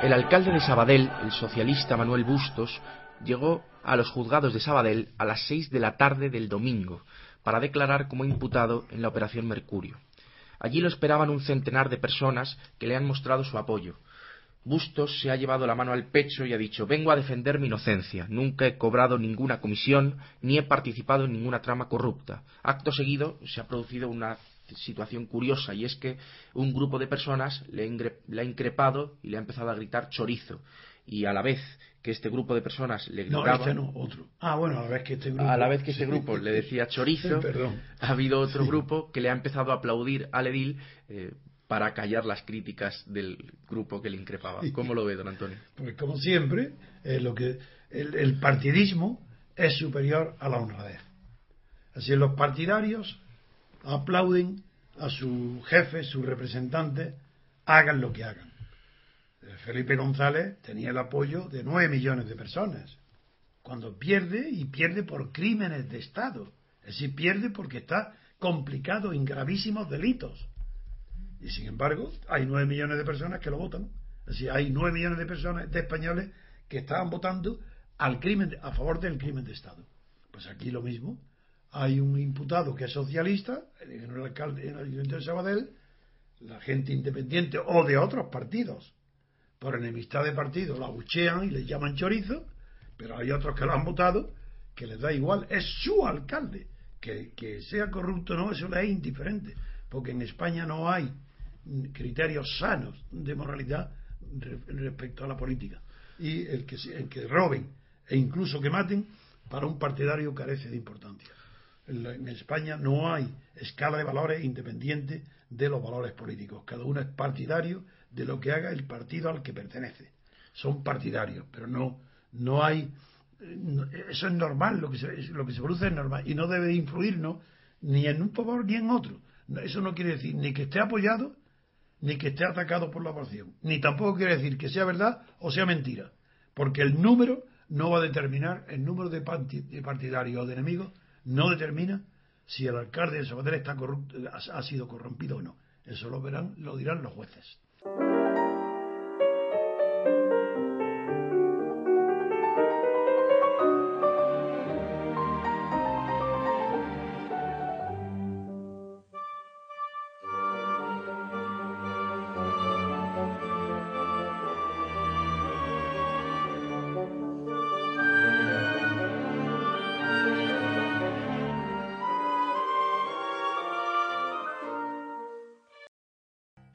El alcalde de Sabadell, el socialista Manuel Bustos, llegó a los juzgados de Sabadell a las seis de la tarde del domingo para declarar como imputado en la Operación Mercurio. Allí lo esperaban un centenar de personas que le han mostrado su apoyo. Bustos se ha llevado la mano al pecho y ha dicho vengo a defender mi inocencia. Nunca he cobrado ninguna comisión ni he participado en ninguna trama corrupta. Acto seguido se ha producido una situación curiosa y es que un grupo de personas le, ha increpado y le ha empezado a gritar chorizo y a la vez que este grupo de personas le gritaba no, este no, otro. Ah, bueno, a la vez que este grupo a la vez que este grupo le decía chorizo ha habido otro grupo que le ha empezado a aplaudir al edil eh, para callar las críticas del grupo que le increpaba. ¿Cómo lo ve, don Antonio? Pues como siempre, eh, lo que el partidismo es superior a la honradez. Así los partidarios aplauden a su jefe, su representante, hagan lo que hagan. Eh, Felipe González tenía el apoyo de nueve millones de personas. Cuando pierde, y pierde por crímenes de Estado. Es decir, pierde porque está complicado en gravísimos delitos. Y sin embargo, hay nueve millones de personas que lo votan. Es decir, hay nueve millones de personas, de españoles, que estaban votando al crimen, a favor del crimen de Estado. Pues aquí lo mismo hay un imputado que es socialista, en el alcalde el Ayuntamiento de Sabadell, la gente independiente o de otros partidos, por enemistad de partido, la buchean y le llaman chorizo, pero hay otros que lo han votado que les da igual, es su alcalde. Que, que sea corrupto o no, eso le es indiferente, porque en España no hay criterios sanos de moralidad respecto a la política. Y el que, el que roben e incluso que maten, para un partidario carece de importancia en España no hay escala de valores independiente de los valores políticos. Cada uno es partidario de lo que haga el partido al que pertenece. Son partidarios, pero no, no hay. Eso es normal, lo que, se, lo que se produce es normal y no debe influirnos ni en un favor ni en otro. Eso no quiere decir ni que esté apoyado ni que esté atacado por la oposición. Ni tampoco quiere decir que sea verdad o sea mentira. Porque el número no va a determinar el número de partidarios o de enemigos no determina si el alcalde de Sabadell está ha sido corrompido o no. Eso lo verán, lo dirán los jueces.